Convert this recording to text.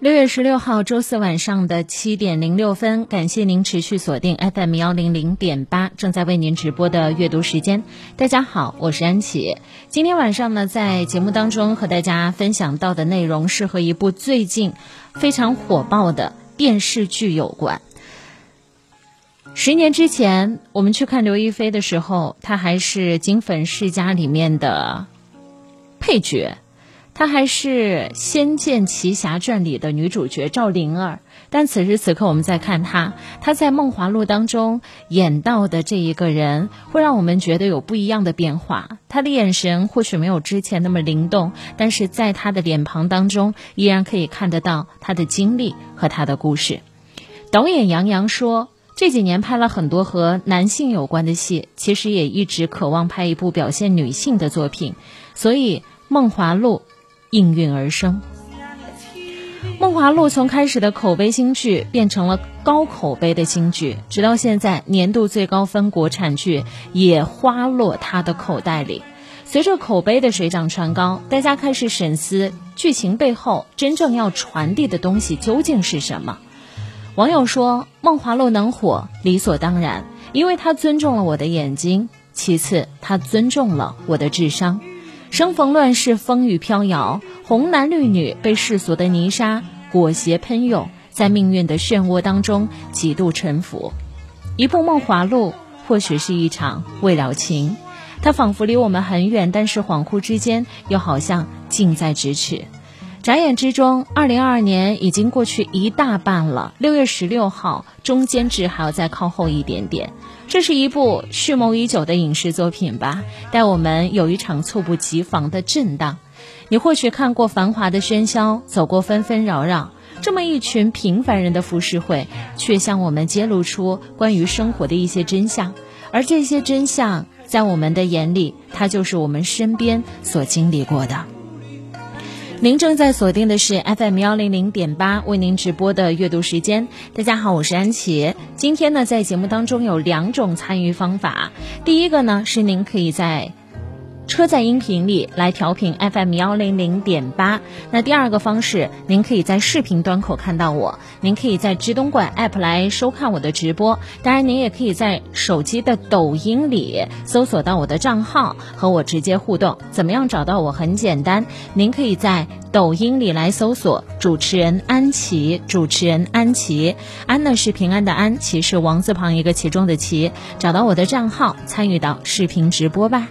六月十六号周四晚上的七点零六分，感谢您持续锁定 FM 幺零零点八，正在为您直播的阅读时间。大家好，我是安琪。今天晚上呢，在节目当中和大家分享到的内容是和一部最近非常火爆的电视剧有关。十年之前，我们去看刘亦菲的时候，她还是《金粉世家》里面的配角。她还是《仙剑奇侠传》里的女主角赵灵儿，但此时此刻我们在看她，她在《梦华录》当中演到的这一个人，会让我们觉得有不一样的变化。她的眼神或许没有之前那么灵动，但是在她的脸庞当中，依然可以看得到她的经历和她的故事。导演杨洋说，这几年拍了很多和男性有关的戏，其实也一直渴望拍一部表现女性的作品，所以《梦华录》。应运而生，《梦华录》从开始的口碑新剧变成了高口碑的新剧，直到现在年度最高分国产剧也花落他的口袋里。随着口碑的水涨船高，大家开始审思剧情背后真正要传递的东西究竟是什么。网友说，《梦华录》能火理所当然，因为他尊重了我的眼睛，其次他尊重了我的智商。生逢乱世，风雨飘摇，红男绿女被世俗的泥沙裹挟喷涌，在命运的漩涡当中几度沉浮。一部《梦华录》，或许是一场未了情，它仿佛离我们很远，但是恍惚之间又好像近在咫尺。眨眼之中，二零二二年已经过去一大半了。六月十六号，中间值还要再靠后一点点。这是一部蓄谋已久的影视作品吧，带我们有一场猝不及防的震荡。你或许看过繁华的喧嚣，走过纷纷扰扰，这么一群平凡人的浮世绘，却向我们揭露出关于生活的一些真相。而这些真相，在我们的眼里，它就是我们身边所经历过的。您正在锁定的是 FM 幺零零点八，为您直播的阅读时间。大家好，我是安琪。今天呢，在节目当中有两种参与方法。第一个呢，是您可以在。车载音频里来调频 FM 幺零零点八。那第二个方式，您可以在视频端口看到我，您可以在知东莞 App 来收看我的直播。当然，您也可以在手机的抖音里搜索到我的账号，和我直接互动。怎么样找到我？很简单，您可以在抖音里来搜索主持人安琪，主持人安琪，安呢是平安的安，琪是王字旁一个其中的琪。找到我的账号，参与到视频直播吧。